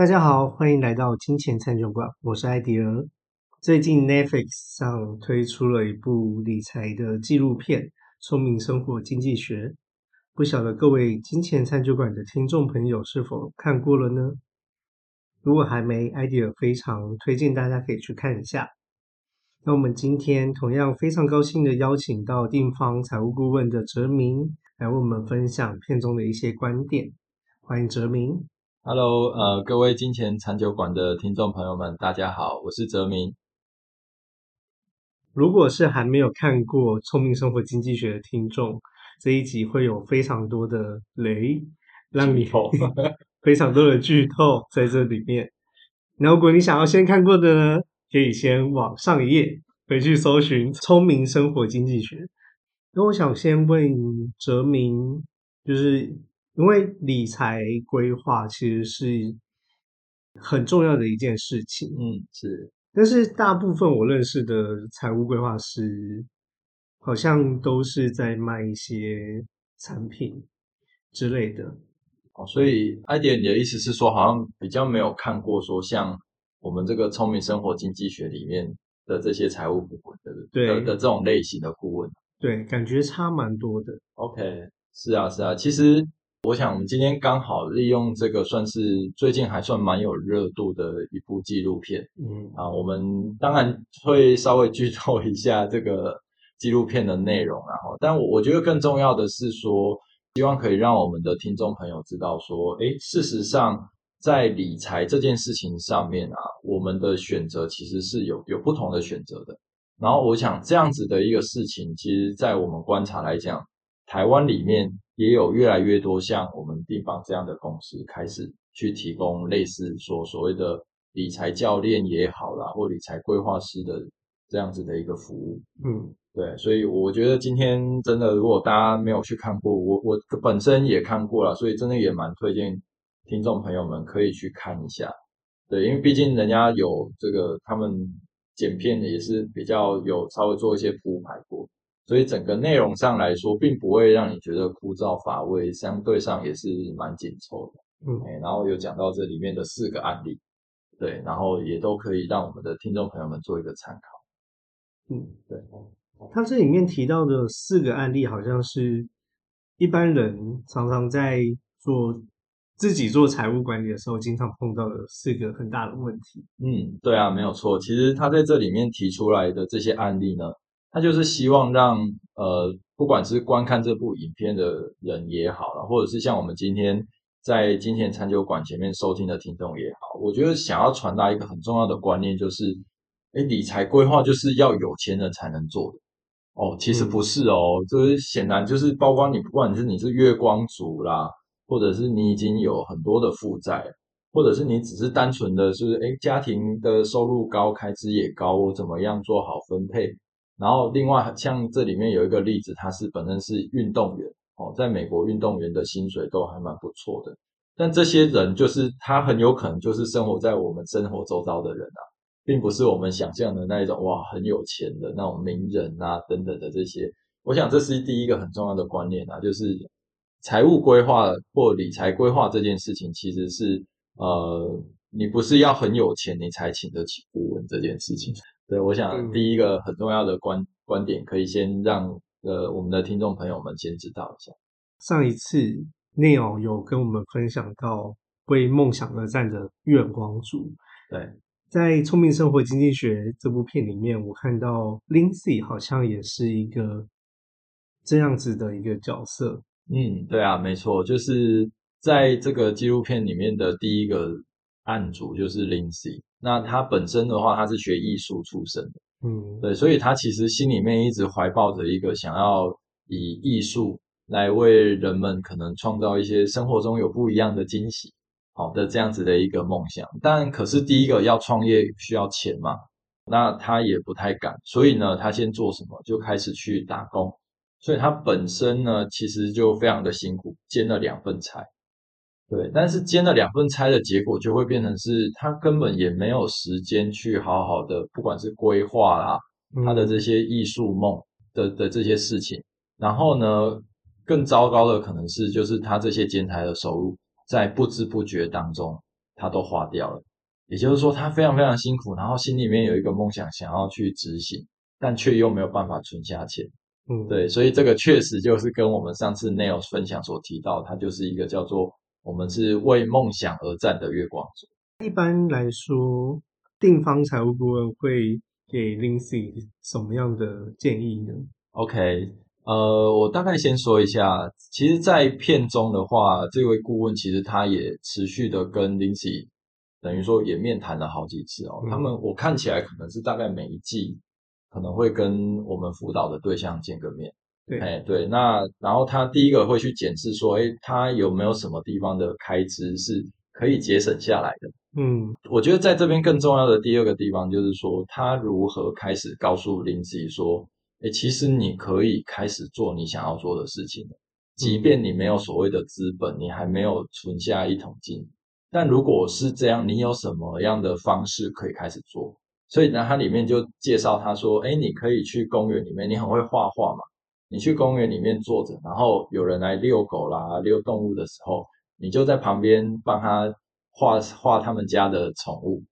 大家好，欢迎来到金钱餐酒馆，我是艾迪尔。最近 Netflix 上推出了一部理财的纪录片《聪明生活经济学》，不晓得各位金钱餐酒馆的听众朋友是否看过了呢？如果还没，艾迪尔非常推荐大家可以去看一下。那我们今天同样非常高兴的邀请到定方财务顾问的哲明来为我们分享片中的一些观点，欢迎哲明。Hello，呃，各位金钱餐酒馆的听众朋友们，大家好，我是哲明。如果是还没有看过《聪明生活经济学》的听众，这一集会有非常多的雷，让你 非常多的剧透在这里面。那如果你想要先看过的呢，可以先往上一页回去搜寻《聪明生活经济学》。那我想先问哲明，就是因为理财规划其实是很重要的一件事情，嗯，是，但是大部分我认识的财务规划师，好像都是在卖一些产品之类的。哦，所以艾迪，你的意思是说，好像比较没有看过说像我们这个聪明生活经济学里面的这些财务顾问的对的的这种类型的顾问。对，感觉差蛮多的。OK，是啊，是啊。其实我想，我们今天刚好利用这个算是最近还算蛮有热度的一部纪录片嗯，啊，我们当然会稍微剧透一下这个纪录片的内容，然后，但我我觉得更重要的是说，希望可以让我们的听众朋友知道说，诶，事实上在理财这件事情上面啊，我们的选择其实是有有不同的选择的。然后我想这样子的一个事情，其实在我们观察来讲，台湾里面也有越来越多像我们地方这样的公司开始去提供类似说所谓的理财教练也好啦，或理财规划师的这样子的一个服务。嗯，对，所以我觉得今天真的，如果大家没有去看过，我我本身也看过了，所以真的也蛮推荐听众朋友们可以去看一下。对，因为毕竟人家有这个，他们剪片也是比较有稍微做一些铺排过，所以整个内容上来说，并不会让你觉得枯燥乏味，相对上也是蛮紧凑的。嗯哎，然后有讲到这里面的四个案例，对，然后也都可以让我们的听众朋友们做一个参考。嗯，对。他这里面提到的四个案例，好像是一般人常常在做自己做财务管理的时候，经常碰到的四个很大的问题。嗯，对啊，没有错。其实他在这里面提出来的这些案例呢，他就是希望让呃，不管是观看这部影片的人也好了，或者是像我们今天在金钱餐酒馆前面收听的听众也好，我觉得想要传达一个很重要的观念，就是，哎，理财规划就是要有钱人才能做的。哦，其实不是哦，就是显然就是包括你，不管是你是月光族啦，或者是你已经有很多的负债，或者是你只是单纯的是，哎，家庭的收入高，开支也高，我怎么样做好分配？然后另外像这里面有一个例子，他是本身是运动员哦，在美国运动员的薪水都还蛮不错的，但这些人就是他很有可能就是生活在我们生活周遭的人啊，并不是我们想象的那一种哇很有钱的那种名人啊等等的这些。我想这是第一个很重要的观念啊，就是财务规划或理财规划这件事情，其实是呃，你不是要很有钱你才请得起顾问这件事情。对，我想嗯第一个很重要的观观点，可以先让呃我们的听众朋友们先知道一下。上一次 Neil 有跟我们分享到为梦想而战的月光族，对，在《聪明生活经济学》这部片里面，我看到 Lindsay 好像也是一个这样子的一个角色。嗯，对啊，没错，就是在这个纪录片里面的第一个案主就是 Lindsay。那他本身的话，他是学艺术出身的，嗯，对，所以他其实心里面一直怀抱着一个想要以艺术来为人们可能创造一些生活中有不一样的惊喜，好的这样子的一个梦想。但可是第一个要创业需要钱嘛，那他也不太敢，所以呢，他先做什么就开始去打工。所以他本身呢，其实就非常的辛苦，兼了两份差。对，但是兼了两份差的结果就会变成是他根本也没有时间去好好的，不管是规划啦，他的这些艺术梦的的这些事情。然后呢，更糟糕的可能是就是他这些兼差的收入，在不知不觉当中，他都花掉了。也就是说，他非常非常辛苦，然后心里面有一个梦想想要去执行，但却又没有办法存下钱。嗯，对，所以这个确实就是跟我们上次 Neil 分享所提到，它就是一个叫做我们是为梦想而战的月光族。一般来说，定方财务顾问会给 Lindsay 什么样的建议呢？OK，呃，我大概先说一下，其实，在片中的话，这位顾问其实他也持续的跟 Lindsay 等于说也面谈了好几次哦。嗯他们我看起来可能是大概每一季可能会跟我们辅导的对象见个面。对，哎，对，那然后他第一个会去检视说，哎，他有没有什么地方的开支是可以节省下来的。嗯。我觉得在这边更重要的第二个地方就是说，他如何开始告诉林子怡说，哎，其实你可以开始做你想要做的事情了，即便你没有所谓的资本，你还没有存下一桶金，但如果是这样，你有什么样的方式可以开始做？所以呢，它里面就介绍他说，哎，你可以去公园里面，你很会画画嘛，你去公园里面坐着，然后有人来遛狗啦、遛动物的时候，你就在旁边帮他画画他们家的宠物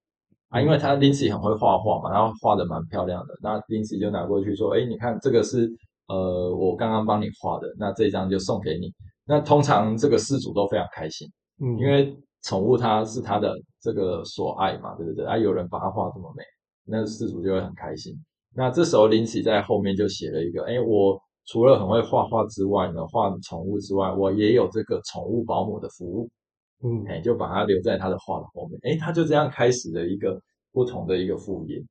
啊，因为他 Lindsay 很会画画嘛，然后画的蛮漂亮的，那 Lindsay 就拿过去说，哎，你看这个是呃我刚刚帮你画的，那这张就送给你。那通常这个事主都非常开心，嗯，因为宠物它是他的这个所爱嘛，对不对？啊，有人把它画这么美，那事主就会很开心。那这时候林奇在后面就写了一个，哎，我除了很会画画之外呢，画宠物之外，我也有这个宠物保姆的服务，嗯哎，就把它留在他的画的后面，哎，他就这样开始了一个不同的一个副业。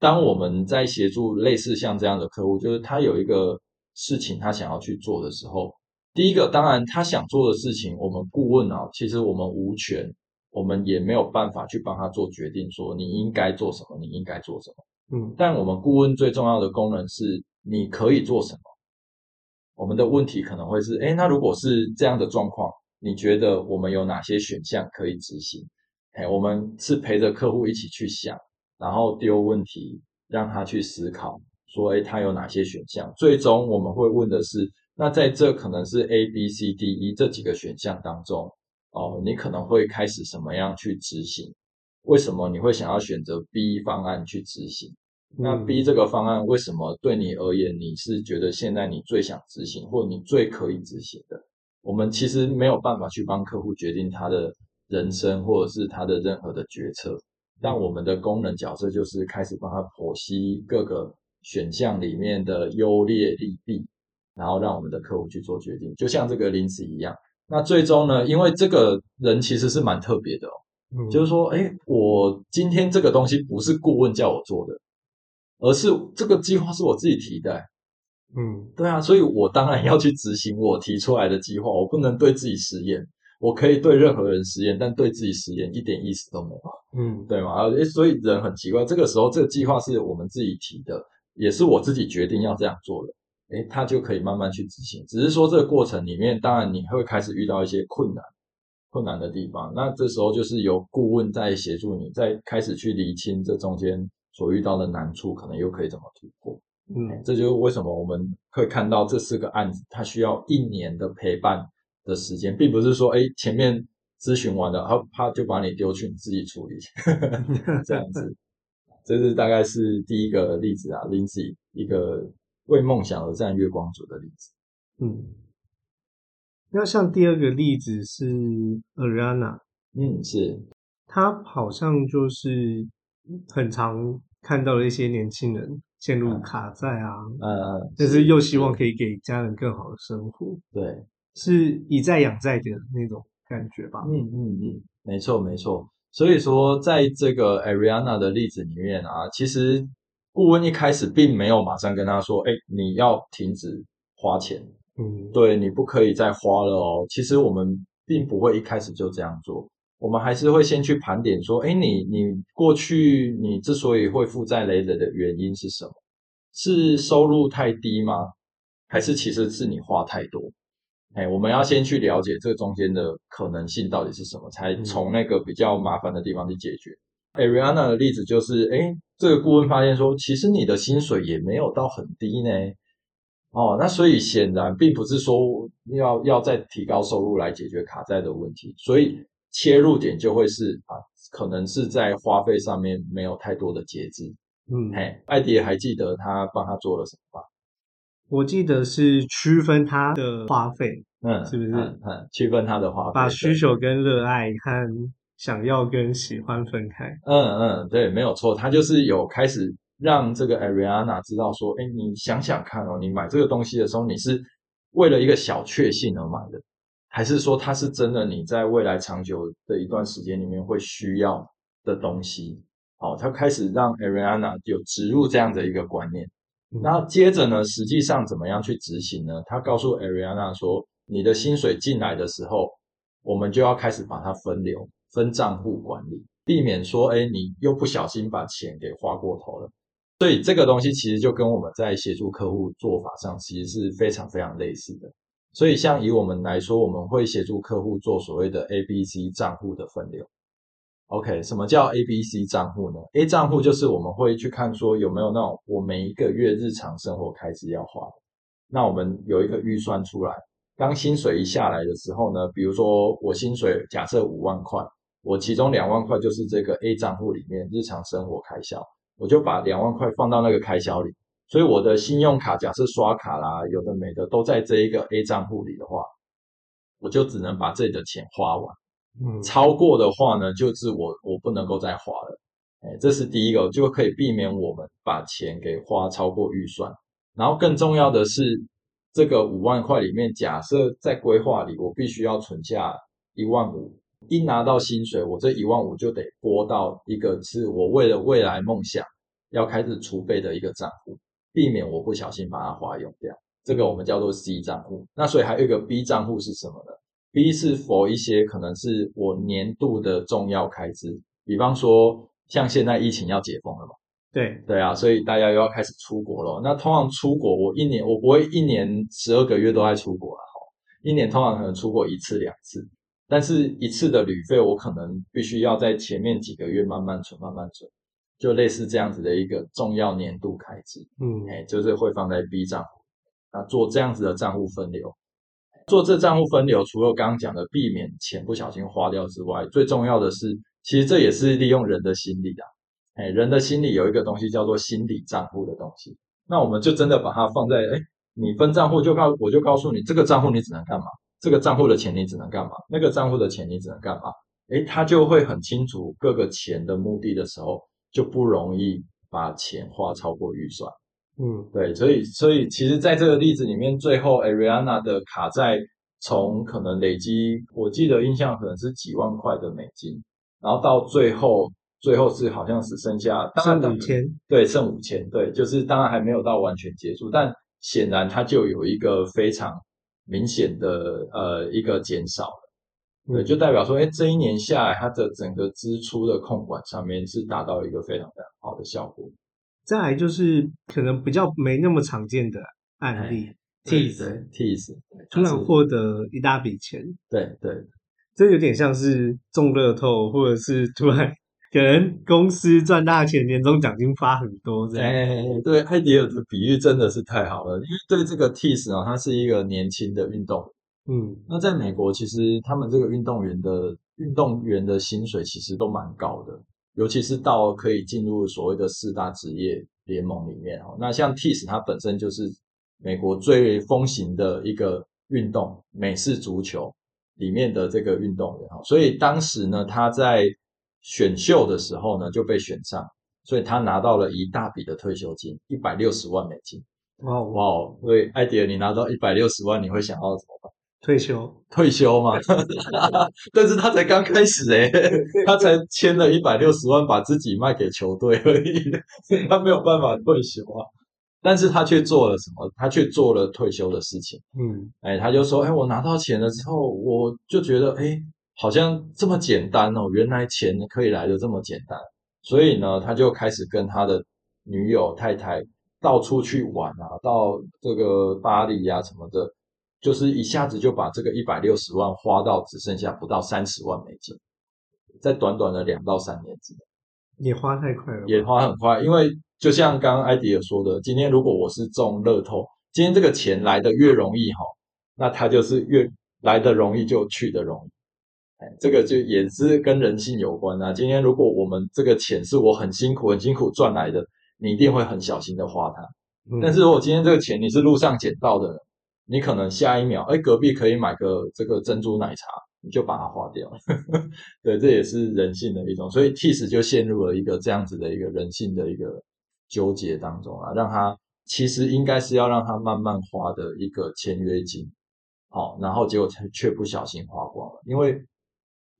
当我们在协助类似像这样的客户，就是他有一个事情他想要去做的时候，第一个当然他想做的事情，我们顾问啊，其实我们无权，我们也没有办法去帮他做决定，说你应该做什么，你应该做什么。嗯但我们顾问最重要的功能是你可以做什么。我们的问题可能会是，哎，那如果是这样的状况，你觉得我们有哪些选项可以执行？哎，我们是陪着客户一起去想，然后丢问题，让他去思考，说，哎，他有哪些选项？最终我们会问的是，那在这可能是 A、B、C、D、E 这几个选项当中，哦，你可能会开始什么样去执行？为什么你会想要选择 B 方案去执行？那嗯 B 这个方案为什么对你而言，你是觉得现在你最想执行，或你最可以执行的？我们其实没有办法去帮客户决定他的人生，或者是他的任何的决策。但我们的功能角色就是开始帮他剖析各个选项里面的优劣利弊，然后让我们的客户去做决定。就像这个林子一样，那最终呢，因为这个人其实是蛮特别的哦，嗯就是说，哎，我今天这个东西不是顾问叫我做的，而是这个计划是我自己提的。嗯对啊，所以我当然要去执行我提出来的计划，我不能对自己实验。我可以对任何人实验，但对自己实验一点意思都没有，嗯对吗？诶所以人很奇怪，这个时候这个计划是我们自己提的，也是我自己决定要这样做的，诶，他就可以慢慢去执行。只是说这个过程里面，当然你会开始遇到一些困难，困难的地方。那这时候就是由顾问在协助你，在开始去厘清这中间所遇到的难处，可能又可以怎么突破。嗯这就是为什么我们会看到这四个案子，它需要一年的陪伴的时间，并不是说，哎，前面咨询完了，然后他就把你丢去你自己处理，这样子。这是大概是第一个例子啊，Lindsay 一个为梦想而战月光族的例子。嗯。那像第二个例子是 Ariana，嗯，是，他好像就是很常看到的一些年轻人陷入卡债啊，呃，但是又希望可以给家人更好的生活，对，是以债养债的那种感觉吧？嗯嗯嗯，没错没错。所以说，在这个 Ariana 的例子里面啊，其实顾问一开始并没有马上跟他说，哎，你要停止花钱，嗯，对你不可以再花了哦。其实我们并不会一开始就这样做，我们还是会先去盘点说，哎，你你过去你之所以会负债累累的原因是什么？是收入太低吗？还是其实是你花太多？哎，我们要先去了解这中间的可能性到底是什么，才从那个比较麻烦的地方去解决。Ariana 的例子就是，哎，这个顾问发现说，其实你的薪水也没有到很低呢。哦，那所以显然并不是说要要再提高收入来解决卡债的问题，所以切入点就会是啊，可能是在花费上面没有太多的节制。嗯，嘿，艾迪还记得他帮他做了什么吗？我记得是区分他的花费，嗯，是不是嗯嗯，区分他的花费，把需求跟热爱和想要跟喜欢分开。嗯嗯，对，没有错，他就是有开始让这个 Ariana 知道说，哎，你想想看哦，你买这个东西的时候，你是为了一个小确幸而买的，还是说它是真的你在未来长久的一段时间里面会需要的东西？好，他开始让 Ariana 有植入这样的一个观念。嗯那接着呢，实际上怎么样去执行呢？他告诉 Ariana 说，你的薪水进来的时候，我们就要开始把它分流、分账户管理，避免说，哎，你又不小心把钱给花过头了。所以这个东西其实就跟我们在协助客户做法上其实是非常非常类似的。所以像以我们来说，我们会协助客户做所谓的 A、B、C 账户的分流。OK，什么叫 A、B、C 账户呢？A 账户就是我们会去看说有没有那种我每一个月日常生活开支要花的，那我们有一个预算出来。当薪水一下来的时候呢，比如说我薪水假设五万块，我其中两万块就是这个 A 账户里面日常生活开销，我就把两万块放到那个开销里。所以我的信用卡假设刷卡啦，有的没的都在这一个 A 账户里的话，我就只能把这里的钱花完。嗯，超过的话呢，就是我我不能够再花了，哎，这是第一个，就可以避免我们把钱给花超过预算。然后更重要的是，这个五万块里面，假设在规划里我必须要存下一万五，一拿到薪水，我这一万五就得拨到一个是我为了未来梦想要开始储备的一个账户，避免我不小心把它花用掉。这个我们叫做 C 账户。那所以还有一个 B 账户是什么呢？B 是否一些可能是我年度的重要开支，比方说像现在疫情要解封了嘛，对，对啊，所以大家又要开始出国了。那通常出国，我一年我不会一年十二个月都在出国了哈，一年通常可能出国一次两次，但是一次的旅费我可能必须要在前面几个月慢慢存慢慢存，就类似这样子的一个重要年度开支。嗯，哎，就是会放在 B 账户，那做这样子的账户分流。做这账户分流，除了刚刚讲的避免钱不小心花掉之外，最重要的是，其实这也是利用人的心理啊。哎，人的心理有一个东西叫做心理账户的东西，那我们就真的把它放在，哎，你分账户就告，我就告诉你，这个账户你只能干嘛，这个账户的钱你只能干嘛，那个账户的钱你只能干嘛，哎，他就会很清楚各个钱的目的的时候，就不容易把钱花超过预算。嗯，对，所以所以其实在这个例子里面，最后 Ariana 的卡债从可能累积，我记得印象可能是几万块的美金，然后到最后最后是好像只剩下当然剩五千，对，剩五千，对，就是当然还没有到完全结束，但显然它就有一个非常明显的呃一个减少了，对，嗯就代表说，哎，这一年下来，它的整个支出的控管上面是达到一个非常非常好的效果。再来就是可能比较没那么常见的案例，tease tease 突然获得一大笔钱，对对这有点像是中乐透，或者是突然可能公司赚大钱，年终奖金发很多这样。哎，对，艾迪尔的比喻真的是太好了，因为对这个 Tees 啊，他是一个年轻的运动员。嗯那在美国，其实他们这个运动员的运动员的薪水其实都蛮高的，尤其是到可以进入所谓的四大职业联盟里面哦。那像 Tees 它本身就是美国最风行的一个运动，美式足球里面的这个运动员哦，所以当时呢，他在选秀的时候呢就被选上，所以他拿到了一大笔的退休金，一百六十万美金。哇哦，哇哦！所以艾迪尔，你拿到一百六十万，你会想要怎么办？退休，退休嘛，但是他才刚开始诶、他才签了一百六十万，把自己卖给球队而已，他没有办法退休啊。但是他却做了什么？他却做了退休的事情。嗯哎，他就说，哎，我拿到钱了之后，我就觉得，哎，好像这么简单哦，原来钱可以来的这么简单。所以呢，他就开始跟他的女友、太太到处去玩啊，到这个巴黎啊、什么的，就是一下子就把这个一百六十万花到只剩下不到三十万美金，在短短的两到三年之内。也花太快了，也花很快，因为就像刚刚艾迪尔说的，今天如果我是中乐透，今天这个钱来的越容易哈，那它就是越来的容易就去的容易。哎，这个就也是跟人性有关啊。今天如果我们这个钱是我很辛苦、很辛苦赚来的，你一定会很小心的花它。但是如果今天这个钱你是路上捡到的，你可能下一秒，哎，隔壁可以买个这个珍珠奶茶，你就把它花掉了。对，这也是人性的一种，所以 Tiss 就陷入了一个这样子的一个人性的一个纠结当中啊，让他其实应该是要让他慢慢花的一个签约金，好，然后结果却却不小心花光了，因为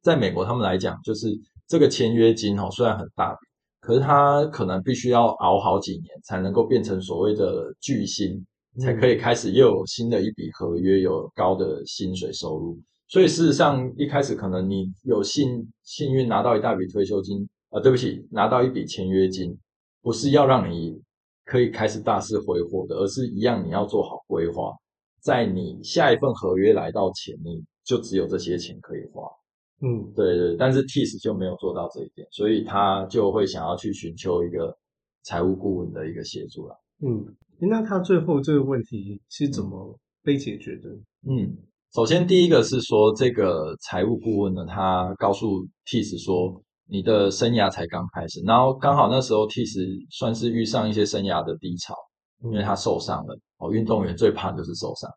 在美国他们来讲，就是这个签约金哦，虽然很大，可是他可能必须要熬好几年才能够变成所谓的巨星。才可以开始又有新的一笔合约，有高的薪水收入。所以事实上，一开始可能你有幸幸运拿到一大笔退休金，啊，对不起，拿到一笔签约金，不是要让你可以开始大肆挥霍的，而是一样你要做好规划，在你下一份合约来到前，你就只有这些钱可以花。嗯，对对。但是 Tiss 就没有做到这一点，所以他就会想要去寻求一个财务顾问的一个协助了。嗯。那他最后这个问题是怎么被解决的？嗯，首先第一个是说，这个财务顾问呢，他告诉 Tiss 说，你的生涯才刚开始，然后刚好那时候 Tiss 算是遇上一些生涯的低潮，因为他受伤了。哦，运动员最怕就是受伤，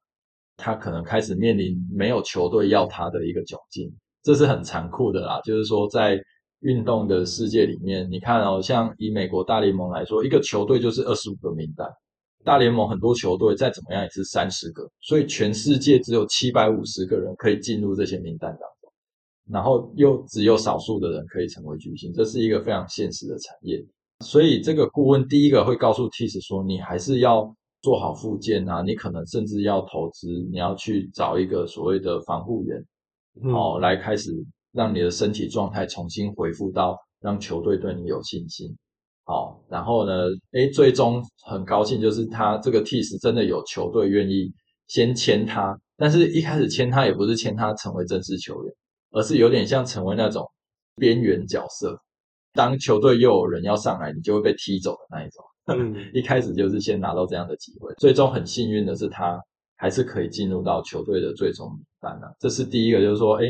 他可能开始面临没有球队要他的一个窘境，这是很残酷的啦。就是说，在运动的世界里面，你看哦，像以美国大联盟来说，一个球队就是二十五个名单。大联盟很多球队再怎么样也是三十个，所以全世界只有七百五十个人可以进入这些名单当中，然后又只有少数的人可以成为巨星，这是一个非常现实的产业。所以这个顾问第一个会告诉 Tiss 说，你还是要做好复健啊，你可能甚至要投资，你要去找一个所谓的防护员，好来开始让你的身体状态重新恢复到让球队对你有信心。好，然后呢？诶，最终很高兴，就是他这个 Tiss 真的有球队愿意先签他，但是一开始签他也不是签他成为正式球员，而是有点像成为那种边缘角色。当球队又有人要上来，你就会被踢走的那一种。嗯，一开始就是先拿到这样的机会，最终很幸运的是他还是可以进入到球队的最终名单啊。这是第一个，就是说，哎，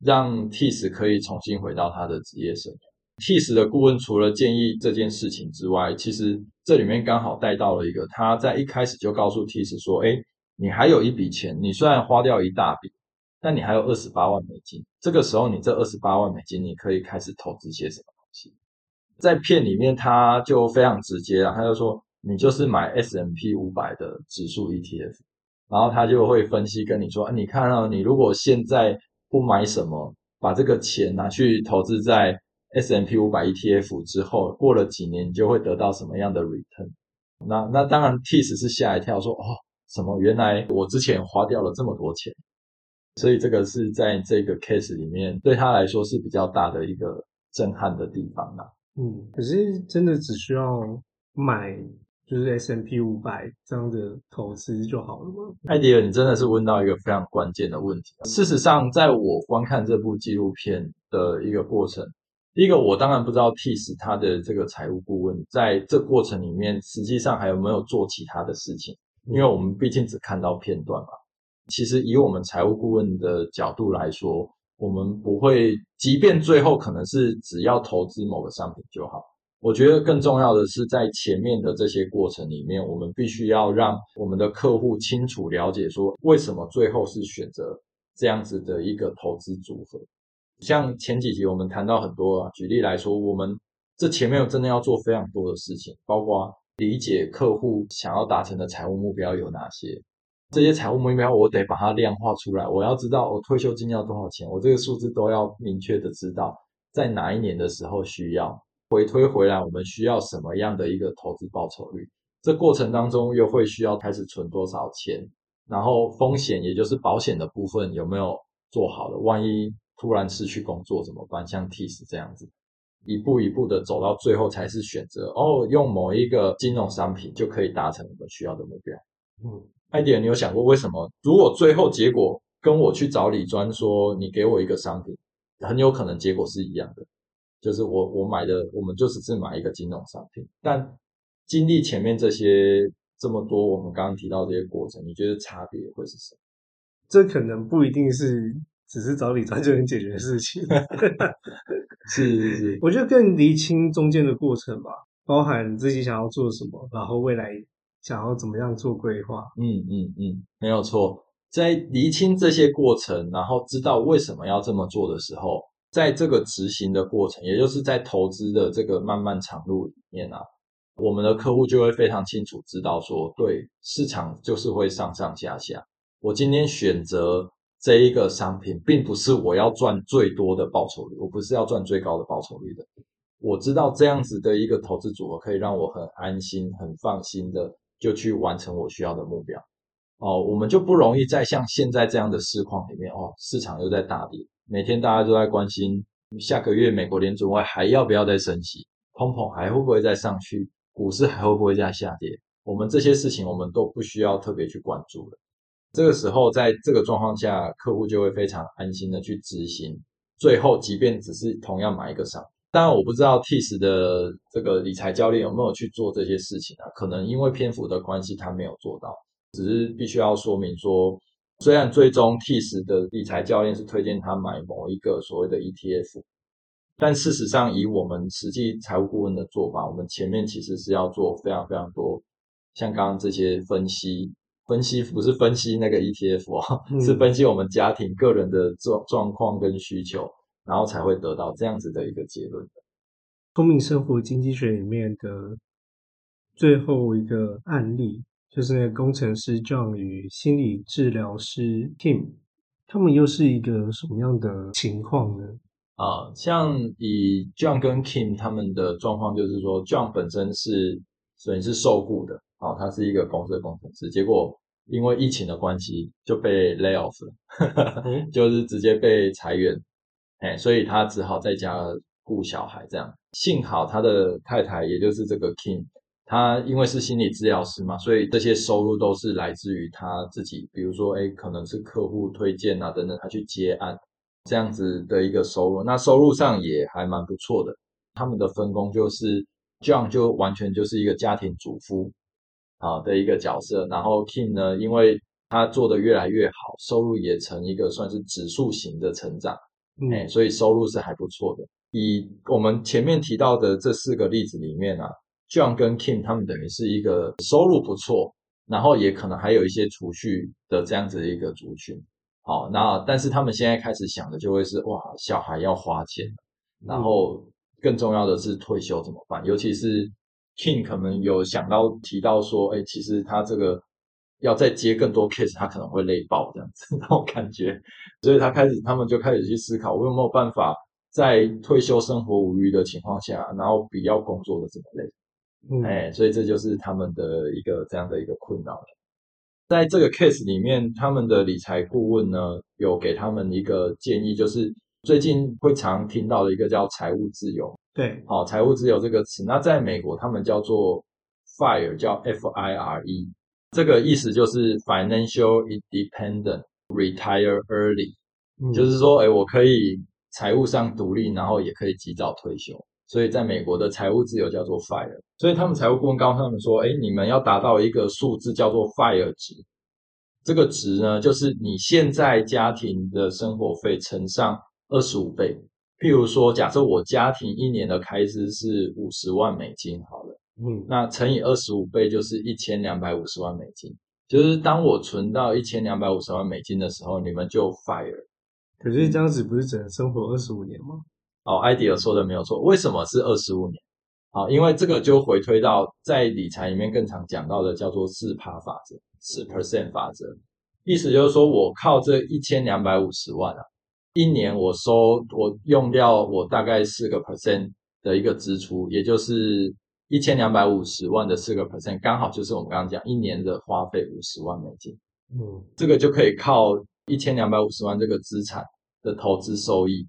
让 Tiss 可以重新回到他的职业生涯。TIS 的顾问除了建议这件事情之外，其实这里面刚好带到了一个，他在一开始就告诉 TIS 说：“哎，你还有一笔钱，你虽然花掉一大笔，但你还有二十八万美金。这个时候，你这二十八万美金，你可以开始投资些什么东西？”在片里面，他就非常直接了，他就说：“你就是买 S M P 五百的指数 ETF。”然后他就会分析跟你说：“你看啊，你如果现在不买什么，把这个钱拿去投资在。” S M P 五百 E T F 之后，过了几年，你就会得到什么样的 return？那那当然，Tiss 是吓一跳，说哦，什么？原来我之前花掉了这么多钱，所以这个是在这个 case 里面对他来说是比较大的一个震撼的地方啦。嗯，可是真的只需要买就是 S M P 五百这样的投资就好了吗？艾迪尔，你真的是问到一个非常关键的问题。事实上，在我观看这部纪录片的一个过程。第一个，我当然不知道 Tiss 他的这个财务顾问在这过程里面，实际上还有没有做其他的事情，因为我们毕竟只看到片段嘛。其实以我们财务顾问的角度来说，我们不会，即便最后可能是只要投资某个商品就好。我觉得更重要的是，在前面的这些过程里面，我们必须要让我们的客户清楚了解说，为什么最后是选择这样子的一个投资组合。像前几集我们谈到很多啊，举例来说，我们这前面真的要做非常多的事情，包括理解客户想要达成的财务目标有哪些，这些财务目标我得把它量化出来，我要知道我退休金要多少钱，我这个数字都要明确的知道，在哪一年的时候需要回推回来，我们需要什么样的一个投资报酬率，这过程当中又会需要开始存多少钱，然后风险也就是保险的部分有没有做好了，万一。突然失去工作怎么办？像 Tiss 这样子，一步一步的走到最后，才是选择哦，用某一个金融商品就可以达成我们需要的目标。嗯，艾迪，你有想过为什么？如果最后结果跟我去找李专说，你给我一个商品，很有可能结果是一样的，就是我我买的，我们就只是买一个金融商品。但经历前面这些这么多，我们刚刚提到这些过程，你觉得差别会是什么？这可能不一定是。只是找理财就能解决的事情。是 是是，我觉得更厘清中间的过程吧，包含自己想要做什么，然后未来想要怎么样做规划。嗯嗯嗯，没有错。在厘清这些过程，然后知道为什么要这么做的时候，在这个执行的过程，也就是在投资的这个漫漫长路里面啊，我们的客户就会非常清楚知道说，对市场就是会上上下下。我今天选择这一个商品，并不是我要赚最多的报酬率，我不是要赚最高的报酬率的。我知道这样子的一个投资组合可以让我很安心、很放心的就去完成我需要的目标。哦，我们就不容易在像现在这样的市况里面哦，市场又在大跌，每天大家都在关心下个月美国联储会还要不要再升息，通膨还会不会再上去，股市还会不会再下跌？我们这些事情我们都不需要特别去关注了。这个时候，在这个状况下，客户就会非常安心的去执行。最后，即便只是同样买一个商品，当然我不知道 TIS 的这个理财教练有没有去做这些事情啊？可能因为篇幅的关系，他没有做到。只是必须要说明说，虽然最终 T 十的理财教练是推荐他买某一个所谓的 ETF，但事实上以我们实际财务顾问的做法，我们前面其实是要做非常非常多，像刚刚这些分析，分析不是分析那个 ETF 哦，是分析我们家庭个人的状状况跟需求，然后才会得到这样子的一个结论。聪明生活经济学里面的最后一个案例。就是那个工程师 John 与心理治疗师 Kim，他们又是一个什么样的情况呢？啊，像以 John 跟 Kim 他们的状况，就是说 John 本身是所以是受雇的，啊，他是一个公司的工程师，结果因为疫情的关系就被 lay off 了，就是直接被裁员，哎，所以他只好在家顾小孩这样。幸好他的太太，也就是这个 Kim。他因为是心理治疗师嘛，所以这些收入都是来自于他自己，比如说，哎，可能是客户推荐啊等等，他去接案这样子的一个收入，那收入上也还蛮不错的。他们的分工就是，John 就完全就是一个家庭主妇啊的一个角色，然后 King 呢，因为他做的越来越好，收入也成一个算是指数型的成长，哎，所以收入是还不错的。以我们前面提到的这四个例子里面啊。John 跟 Kim 他们等于是一个收入不错，然后也可能还有一些储蓄的这样子的一个族群。好，那但是他们现在开始想的就会是哇，小孩要花钱，然后更重要的是退休怎么办？尤其是 Kim 可能有想到提到说，哎，其实他这个要再接更多 case，他可能会累爆这样子 那种感觉，所以他开始他们就开始去思考，我有没有办法在退休生活无余的情况下，然后不要工作的这么累。哎，所以这就是他们的一个这样的一个困扰。在这个 case 里面，他们的理财顾问呢，有给他们一个建议，就是最近会常听到的一个叫财务自由。对，好，财务自由这个词，那在美国他们叫做 FIRE，叫 F I R E，这个意思就是 Financial Independent Retire Early，就是说，哎，我可以财务上独立，然后也可以及早退休。所以，在美国的财务自由叫做 fire，所以他们财务顾问告诉他们说：“哎，你们要达到一个数字叫做 fire 值，这个值呢，就是你现在家庭的生活费乘上二十五倍。譬如说，假设我家庭一年的开支是五十万美金，好了，嗯，那乘以二十五倍就是一千两百五十万美金。就是当我存到一千两百五十万美金的时候，你们就 fire。可是这样子不是只能生活二十五年吗？”哦，艾迪尔说的没有错。为什么是二十五年？好，因为这个就回推到在理财里面更常讲到的叫做四趴法则，四 percent 法则。意思就是说我靠这一千两百五十万啊，一年我收我用掉我大概四个 percent 的一个支出，也就是一千两百五十万的四个 percent，刚好就是我们刚刚讲一年的花费五十万美金。嗯，这个就可以靠一千两百五十万这个资产的投资收益。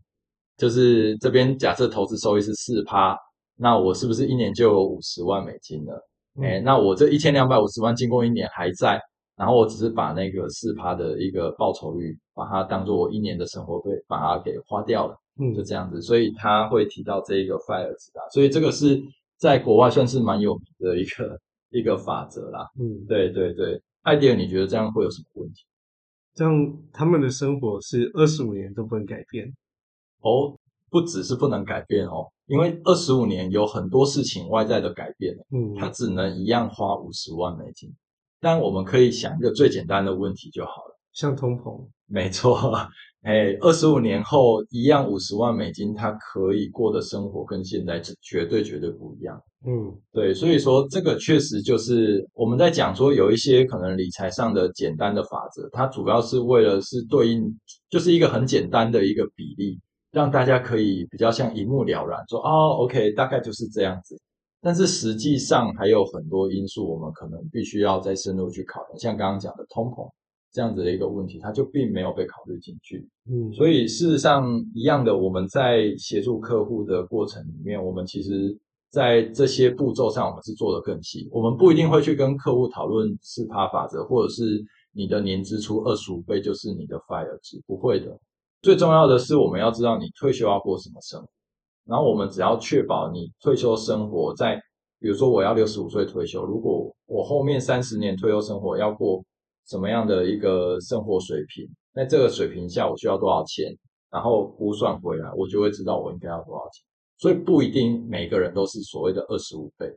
就是这边假设投资收益是四趴，那我是不是一年就有五十万美金了？哎，那我这一千两百五十万经过一年还在，然后我只是把那个四趴的一个报酬率，把它当做我一年的生活费，把它给花掉了，嗯，就这样子。所以他会提到这一个 fire 值啊，所以这个是在国外算是蛮有名的一个一个法则啦。嗯，对对对，艾迪尔，你觉得这样会有什么问题？这样他们的生活是二十五年都不能改变。哦，不只是不能改变哦，因为二十五年有很多事情外在的改变，嗯，他只能一样花五十万美金。但我们可以想一个最简单的问题就好了。像通膨，没错，哎，二十五年后一样五十万美金，他可以过的生活跟现在绝对绝对不一样。嗯，对，所以说这个确实就是我们在讲说有一些可能理财上的简单的法则，它主要是为了是对应，就是一个很简单的一个比例，让大家可以比较像一目了然，说哦，OK，大概就是这样子。但是实际上还有很多因素，我们可能必须要再深入去考量，像刚刚讲的通膨这样子的一个问题，它就并没有被考虑进去。嗯，所以事实上一样的，我们在协助客户的过程里面，我们其实。在这些步骤上，我们是做的更细。我们不一定会去跟客户讨论四趴法则，或者是你的年支出二十五倍就是你的 fire 值，不会的。最重要的是，我们要知道你退休要过什么生活。然后我们只要确保你退休生活在，比如说我要六十五岁退休，如果我后面三十年退休生活要过什么样的一个生活水平，那这个水平下我需要多少钱，然后估算回来，我就会知道我应该要多少钱。所以不一定每个人都是所谓的二十五倍，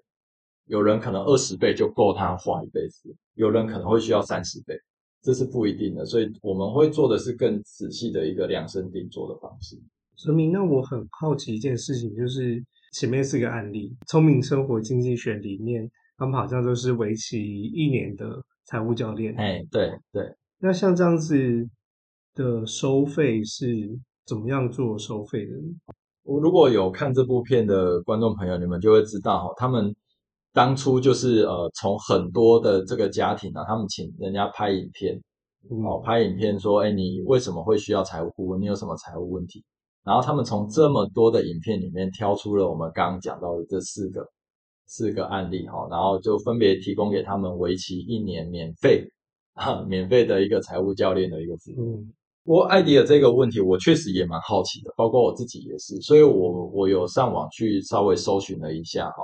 有人可能二十倍就够他花一辈子，有人可能会需要三十倍，这是不一定的。所以我们会做的是更仔细的一个量身定做的方式。所以，那我很好奇一件事情，就是前面是个案例，《聪明生活经济学》里面，他们好像都是为期一年的财务教练。哎，对对。那像这样子的收费是怎么样做收费的？我如果有看这部片的观众朋友，你们就会知道哈，他们当初就是呃，从很多的这个家庭啊，他们请人家拍影片，哦，拍影片说，哎，你为什么会需要财务顾问？你有什么财务问题？然后他们从这么多的影片里面挑出了我们刚刚讲到的这四个四个案例哈，然后就分别提供给他们为期一年免费哈，免费的一个财务教练的一个服务。不过艾迪的这个问题，我确实也蛮好奇的，包括我自己也是，所以我我有上网去稍微搜寻了一下哈。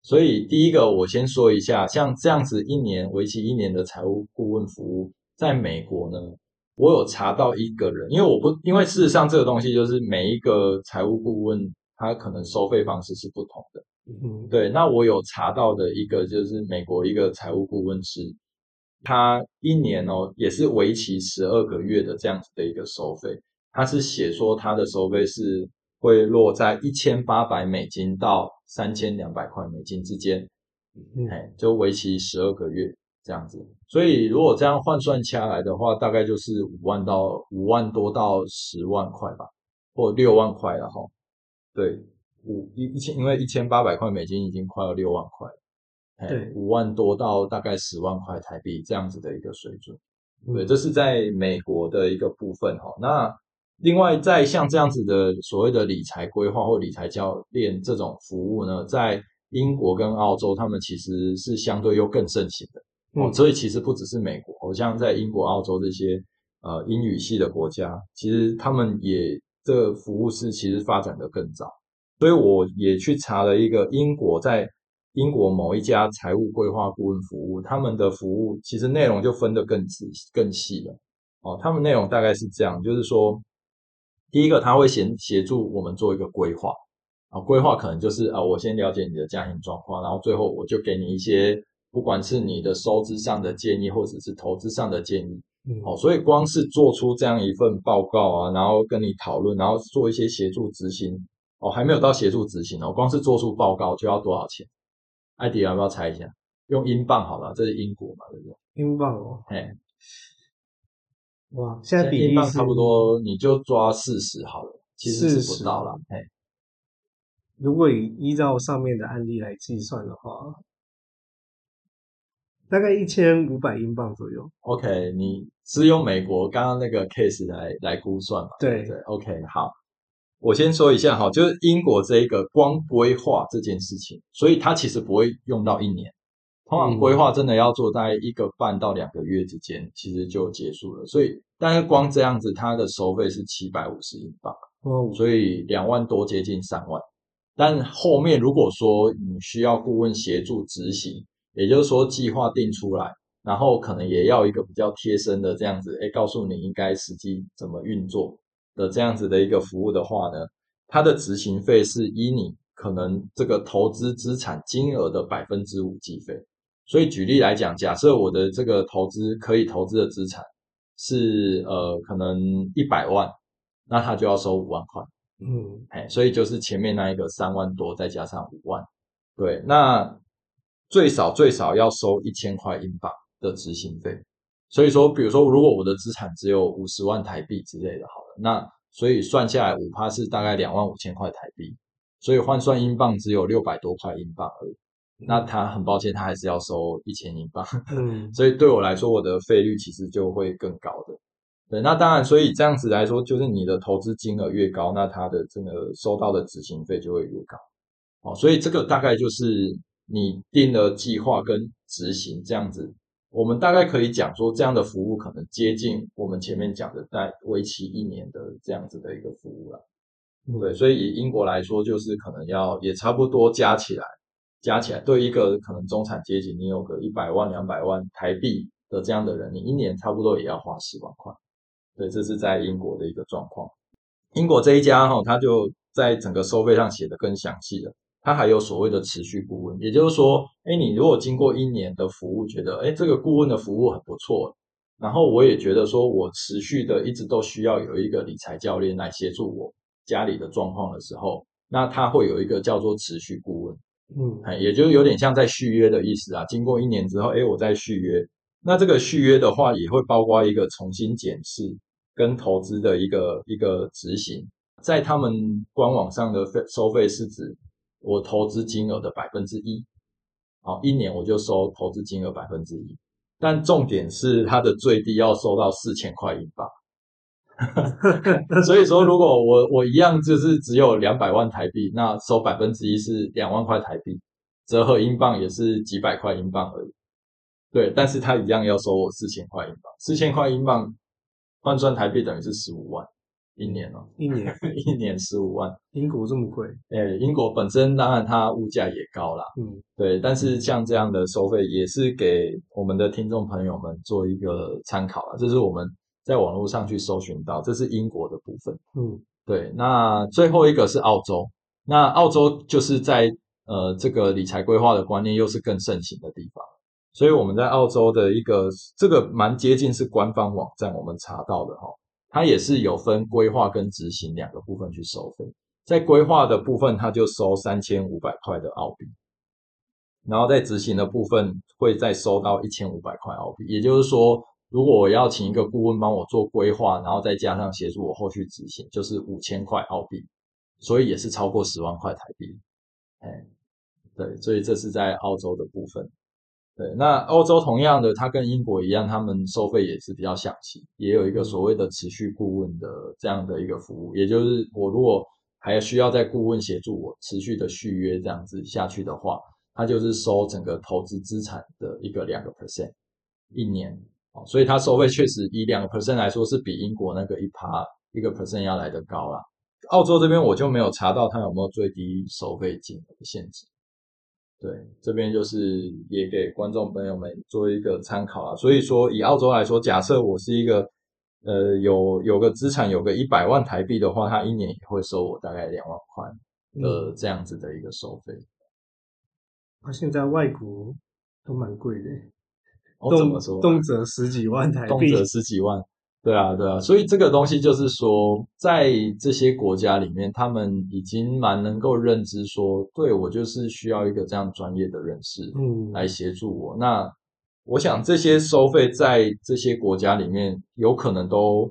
所以第一个，我先说一下，像这样子一年为期一年的财务顾问服务，在美国呢，我有查到一个人，因为我不，因为事实上这个东西就是每一个财务顾问他可能收费方式是不同的。嗯，对，那我有查到的一个就是美国一个财务顾问师。他一年哦，也是为期十二个月的这样子的一个收费，他是写说他的收费是会落在一千八百美金到三千两百块美金之间，哎，就为期十二个月这样子。所以如果这样换算下来的话，大概就是五万到五万多到十万块吧，或六万块了哈。对，五一一千，因为一千八百块美金已经快要六万块。对，五万多到大概十万块台币这样子的一个水准，对，这是在美国的一个部分哈。那另外，在像这样子的所谓的理财规划或理财教练这种服务呢，在英国跟澳洲，他们其实是相对又更盛行的哦。所以其实不只是美国，好像在英国、澳洲这些呃英语系的国家，其实他们也这服务是其实发展的更早。所以我也去查了一个英国在。英国某一家财务规划顾问服务，他们的服务其实内容就分得更仔更细了。哦，他们内容大概是这样，就是说，第一个他会先协助我们做一个规划，啊，规划可能就是啊，我先了解你的家庭状况，然后最后我就给你一些，不管是你的收支上的建议，或者是投资上的建议。嗯，好，所以光是做出这样一份报告啊，然后跟你讨论，然后做一些协助执行，哦，还没有到协助执行哦，光是做出报告就要多少钱？艾迪要不要猜一下？用英镑好了，这是英国嘛，对不对？英镑哦，哎，哇，现在比英镑差不多，你就抓四十好了，其实是不到了，哎。如果以依照上面的案例来计算的话，大概一千五百英镑左右。OK，你是用美国刚刚那个 case 来来估算嘛？对对，OK，好。我先说一下哈，就是英国这一个光规划这件事情，所以它其实不会用到一年，通常规划真的要做在一个半到两个月之间，其实就结束了。所以，但是光这样子，它的收费是七百五十英镑，哦，所以两万多，接近三万。但后面如果说你需要顾问协助执行，也就是说计划定出来，然后可能也要一个比较贴身的这样子，哎，告诉你应该实际怎么运作的这样子的一个服务的话呢，它的执行费是依你可能这个投资资产金额的百分之五计费。所以举例来讲，假设我的这个投资可以投资的资产是呃可能一百万，那他就要收五万块。嗯，哎，所以就是前面那一个三万多再加上五万，对，那最少最少要收一千块英镑的执行费。所以说，比如说如果我的资产只有五十万台币之类的，好了，那所以算下来五趴是大概两万五千块台币，所以换算英镑只有六百多块英镑而已。那他很抱歉，他还是要收一千英镑。嗯，所以对我来说，我的费率其实就会更高的。对，那当然，所以这样子来说，就是你的投资金额越高，那它的这个收到的执行费就会越高。哦，所以这个大概就是你定了计划跟执行这样子，我们大概可以讲说，这样的服务可能接近我们前面讲的在为期一年的这样子的一个服务了。对，所以以英国来说，就是可能要也差不多加起来，加起来对一个可能中产阶级，你有个一百万、两百万台币的这样的人，你一年差不多也要花十万块。对，这是在英国的一个状况。英国这一家哈，他就在整个收费上写的更详细了。他还有所谓的持续顾问，也就是说，哎，你如果经过一年的服务，觉得哎这个顾问的服务很不错，然后我也觉得说我持续的一直都需要有一个理财教练来协助我家里的状况的时候，那他会有一个叫做持续顾问，嗯，哎，也就有点像在续约的意思啊。经过一年之后，哎，我再续约。那这个续约的话，也会包括一个重新检视跟投资的一个一个执行，在他们官网上的费收费是指我投资金额的百分之一，好，一年我就收投资金额百分之一，但重点是它的最低要收到四千块英镑，所以说如果我我一样就是只有两百万台币，那收百分之一是两万块台币，折合英镑也是几百块英镑而已。对，但是他一样要收我四千块英镑，四千块英镑换算台币等于是十五万一年哦，一年一年十五万。英国这么贵？诶，英国本身当然它物价也高啦，嗯，对，但是像这样的收费也是给我们的听众朋友们做一个参考了，这是我们在网络上去搜寻到，这是英国的部分。嗯，对，那最后一个是澳洲，那澳洲就是在呃这个理财规划的观念又是更盛行的地方。所以我们在澳洲的一个这个蛮接近是官方网站，我们查到的哈，它也是有分规划跟执行两个部分去收费。在规划的部分，它就收三千五百块的澳币，然后在执行的部分会再收到一千五百块澳币。也就是说，如果我要请一个顾问帮我做规划，然后再加上协助我后续执行，就是五千块澳币，所以也是超过十万块台币。哎，对，所以这是在澳洲的部分。对，那欧洲同样的，它跟英国一样，他们收费也是比较详细，也有一个所谓的持续顾问的这样的一个服务，也就是我如果还需要在顾问协助我持续的续约这样子下去的话，它就是收整个投资资产的一个两个 percent 一年，哦，所以它收费确实以两个 percent 来说是比英国那个一趴一个 percent 要来的高啦。澳洲这边我就没有查到它有没有最低收费金额的限制。对，这边就是也给观众朋友们做一个参考啊。所以说，以澳洲来说，假设我是一个呃有有个资产有个一百万台币的话，他一年也会收我大概两万块的这样子的一个收费。啊，现在外国都蛮贵的，哦，怎么说？动辄十几万台币，动辄十几万。对啊，对啊，所以这个东西就是说，在这些国家里面，他们已经蛮能够认知说，对我就是需要一个这样专业的人士，嗯，来协助我。那我想这些收费在这些国家里面，有可能都，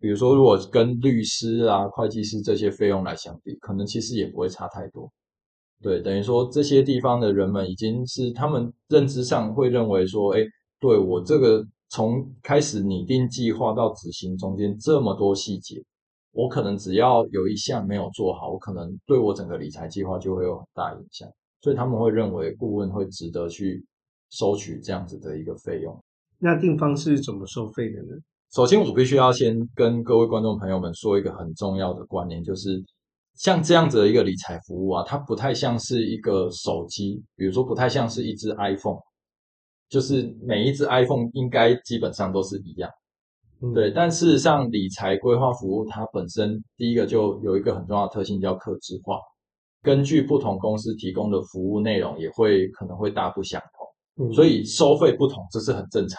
比如说如果跟律师啊、会计师这些费用来相比，可能其实也不会差太多。对，等于说这些地方的人们已经是他们认知上会认为说，哎，对我这个。从开始拟定计划到执行中间这么多细节，我可能只要有一项没有做好，我可能对我整个理财计划就会有很大影响。所以他们会认为顾问会值得去收取这样子的一个费用。那定方是怎么收费的呢？首先，我必须要先跟各位观众朋友们说一个很重要的观念，就是像这样子的一个理财服务啊，它不太像是一个手机，比如说不太像是一只 iPhone。就是每一只 iPhone 应该基本上都是一样。嗯对，但事实上，理财规划服务它本身第一个就有一个很重要的特性叫客制化，根据不同公司提供的服务内容也会可能会大不相同，嗯所以收费不同这是很正常。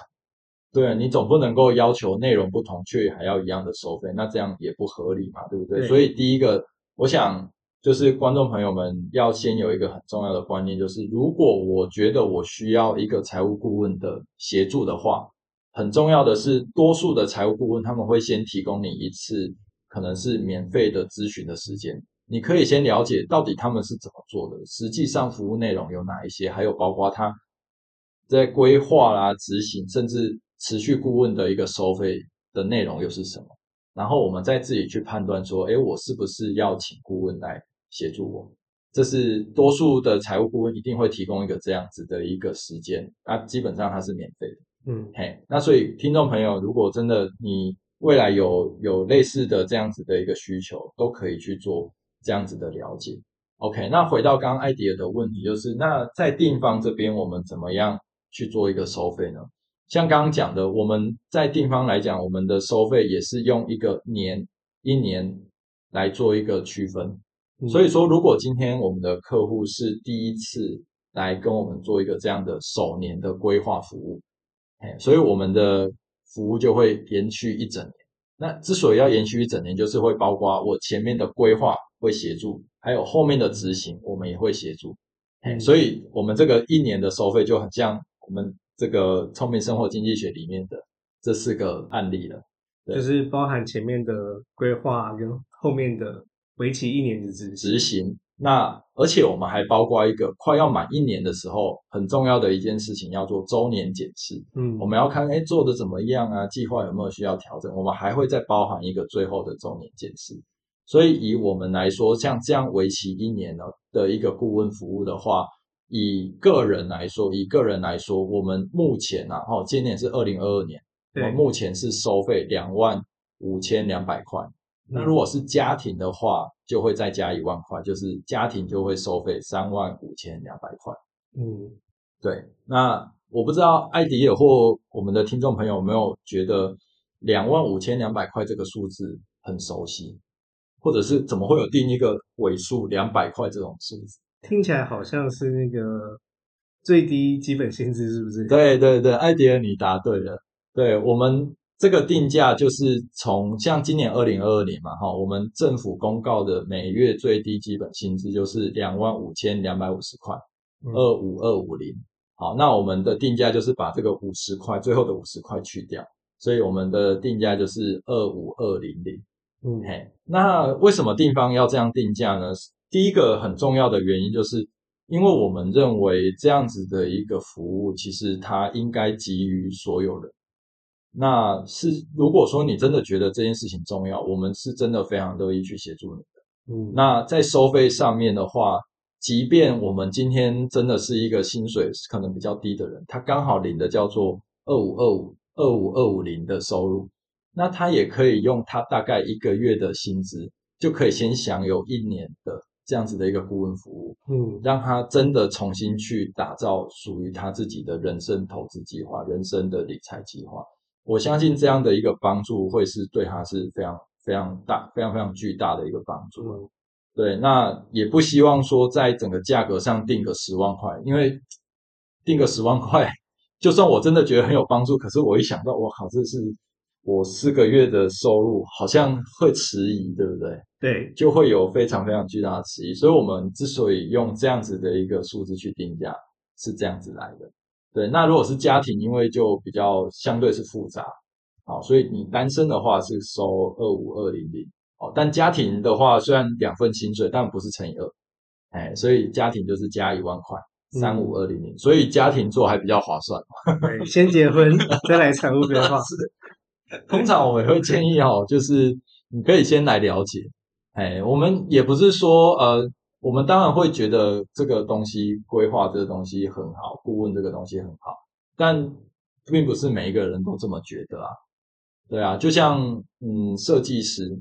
对啊你总不能够要求内容不同却还要一样的收费，那这样也不合理嘛，对不对？对所以第一个，我想就是观众朋友们要先有一个很重要的观念，就是如果我觉得我需要一个财务顾问的协助的话，很重要的是，多数的财务顾问他们会先提供你一次可能是免费的咨询的时间，你可以先了解到底他们是怎么做的，实际上服务内容有哪一些，还有包括他在规划啦、执行，甚至持续顾问的一个收费的内容又是什么，然后我们再自己去判断说，诶，我是不是要请顾问来协助我？这是多数的财务顾问一定会提供一个这样子的一个时间，那基本上它是免费的。嗯嘿，那所以听众朋友，如果真的你未来有有类似的这样子的一个需求，都可以去做这样子的了解。OK，那回到刚刚艾迪尔的问题，就是那在订方这边，我们怎么样去做一个收费呢？像刚刚讲的，我们在订方来讲，我们的收费也是用一个年一年来做一个区分。嗯所以说，如果今天我们的客户是第一次来跟我们做一个这样的首年的规划服务，哎，所以我们的服务就会延续一整年。那之所以要延续一整年，就是会包括我前面的规划会协助，还有后面的执行我们也会协助。所以我们这个一年的收费就很像我们这个聪明生活经济学里面的这四个案例了。对就是包含前面的规划跟后面的为期一年的执行。执行。那而且我们还包括一个快要满一年的时候，很重要的一件事情要做周年检视。嗯我们要看，哎，做的怎么样啊？计划有没有需要调整？我们还会再包含一个最后的周年检视。所以以我们来说，像这样为期一年呢的一个顾问服务的话，以个人来说，以个人来说，我们目前啊，哦，今年是二零二二年，我对们目前是收费两万五千两百块。那如果是家庭的话，就会再加一万块，就是家庭就会收费三万五千两百块。嗯对，那我不知道艾迪尔或我们的听众朋友有没有觉得两万五千两百块这个数字很熟悉，或者是怎么会有定一个尾数两百块这种数字？听起来好像是那个最低基本薪资，是不是？对对对，艾迪尔你答对了。对我们这个定价就是从像今年二零二二年嘛，哈，我们政府公告的每月最低基本薪资就是两万五千两百五十块，嗯二五二五零。好，那我们的定价就是把这个五十块最后的五十块去掉，所以我们的定价就是二五二零零。嗯嘿，那为什么地方要这样定价呢？第一个很重要的原因就是，因为我们认为这样子的一个服务，其实它应该给予所有人。那是如果说你真的觉得这件事情重要，我们是真的非常乐意去协助你的。嗯，那在收费上面的话，即便我们今天真的是一个薪水可能比较低的人，他刚好领的叫做二五二五二五二五零的收入，那他也可以用他大概一个月的薪资，就可以先享有一年的这样子的一个顾问服务，嗯让他真的重新去打造属于他自己的人生投资计划、人生的理财计划。我相信这样的一个帮助会是对他是非常非常大、非常非常巨大的一个帮助。嗯对，那也不希望说在整个价格上定个十万块，因为定个十万块，就算我真的觉得很有帮助，可是我一想到，我靠，这是我四个月的收入，好像会迟疑，对不对？对，就会有非常非常巨大的迟疑。所以我们之所以用这样子的一个数字去定价，是这样子来的。对，那如果是家庭，因为就比较相对是复杂，好，所以你单身的话是收二五二零零，哦，但家庭的话虽然两份薪水，但不是乘以二，哎，所以家庭就是加一万块，三五二零零，所以家庭做还比较划算。对，先结婚再来财务规划。通常我们会建议哦，就是你可以先来了解，哎，我们也不是说呃，我们当然会觉得这个东西规划这个东西很好，顾问这个东西很好，但并不是每一个人都这么觉得啊。对啊，就像嗯，设计师、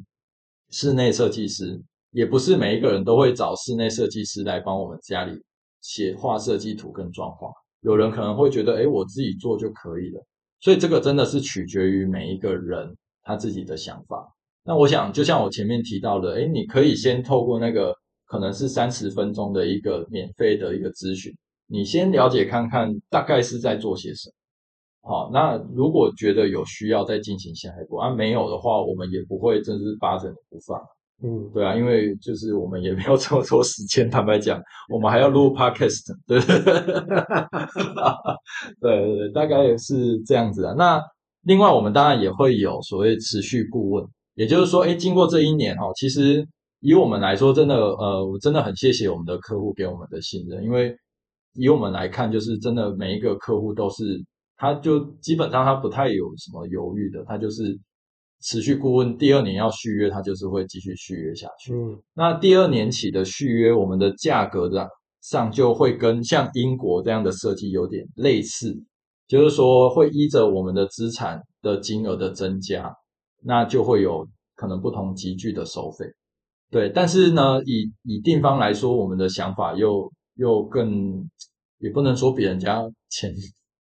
室内设计师，也不是每一个人都会找室内设计师来帮我们家里写画设计图跟装潢。有人可能会觉得，哎，我自己做就可以了。所以这个真的是取决于每一个人他自己的想法。那我想，就像我前面提到的，哎，你可以先透过那个可能是三十分钟的一个免费的一个咨询，你先了解看看大概是在做些什么。好，那如果觉得有需要再进行下一步，啊，没有的话，我们也不会真是扒着你不放。嗯，对啊，因为就是我们也没有这么多时间，坦白讲，我们还要录 podcast，对，对对对，大概也是这样子啊。那另外，我们当然也会有所谓持续顾问，也就是说，哎，经过这一年哦，其实以我们来说，真的，呃，我真的很谢谢我们的客户给我们的信任，因为以我们来看，就是真的每一个客户都是，他就基本上他不太有什么犹豫的，他就是。持续顾问第二年要续约，他就是会继续续约下去。嗯，那第二年起的续约，我们的价格上上就会跟像英国这样的设计有点类似，就是说会依着我们的资产的金额的增加，那就会有可能不同集聚的收费。对，但是呢，以以定方来说，我们的想法又又更也不能说比人家前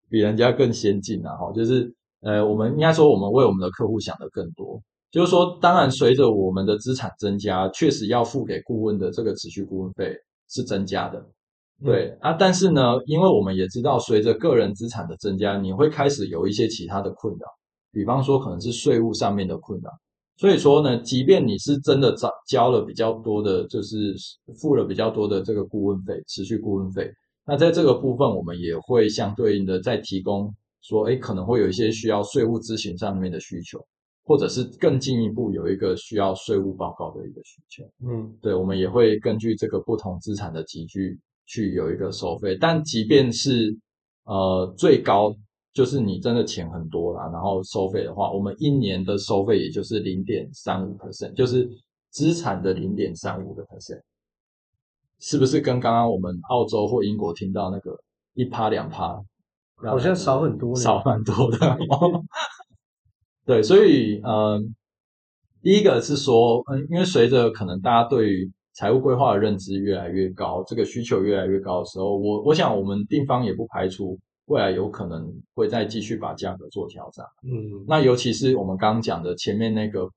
比人家更先进啊，哈，就是。呃，我们应该说，我们为我们的客户想的更多。就是说，当然，随着我们的资产增加，确实要付给顾问的这个持续顾问费是增加的。对啊，但是呢，因为我们也知道，随着个人资产的增加，你会开始有一些其他的困扰，比方说可能是税务上面的困扰。所以说呢，即便你是真的交交了比较多的，就是付了比较多的这个顾问费，持续顾问费，那在这个部分，我们也会相对应的再提供。说，哎，可能会有一些需要税务咨询上面的需求，或者是更进一步有一个需要税务报告的一个需求。嗯，对，我们也会根据这个不同资产的集聚去有一个收费。但即便是呃最高，就是你真的钱很多啦，然后收费的话，我们一年的收费也就是零点三五 percent，就是资产的零点三五个 percent，是不是跟刚刚我们澳洲或英国听到那个一趴两趴？好像少很多，少蛮多的。对，所以嗯，第一个是说，嗯，因为随着可能大家对于财务规划的认知越来越高，这个需求越来越高的时候，我我想我们地方也不排除未来有可能会再继续把价格做调整。嗯，那尤其是我们刚刚讲的前面那个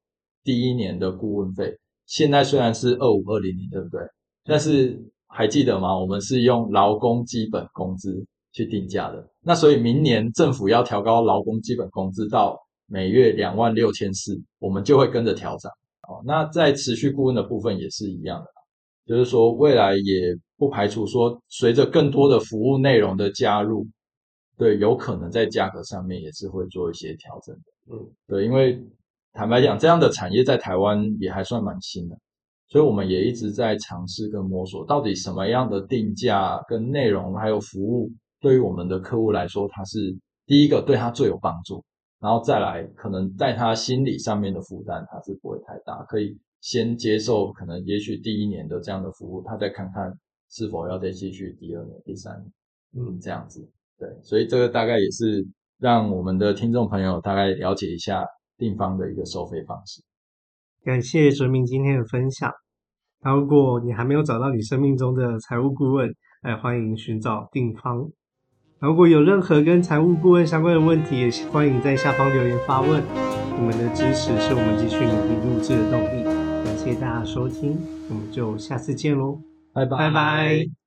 第一年的顾问费，现在虽然是二五二零零，对不对？但是还记得吗？我们是用劳工基本工资。去定价的，那所以明年政府要调高劳工基本工资到每月两万六千四，我们就会跟着调整。哦，那在持续顾问的部分也是一样的，就是说未来也不排除说随着更多的服务内容的加入，对，有可能在价格上面也是会做一些调整的。嗯，对，因为坦白讲，这样的产业在台湾也还算蛮新的，所以我们也一直在尝试跟摸索，到底什么样的定价跟内容还有服务。对于我们的客户来说，它是第一个对他最有帮助，然后再来可能在他心理上面的负担，他是不会太大，可以先接受可能也许第一年的这样的服务，他再看看是否要再继续第二年、第三年，嗯，这样子，对，所以这个大概也是让我们的听众朋友大概了解一下定方的一个收费方式。感谢哲明今天的分享。那如果你还没有找到你生命中的财务顾问，来欢迎寻找定方。如果有任何跟财务顾问相关的问题，也欢迎在下方留言发问。你们的支持是我们继续努力录制的动力。感谢大家收听，我们就下次见喽，拜拜拜拜。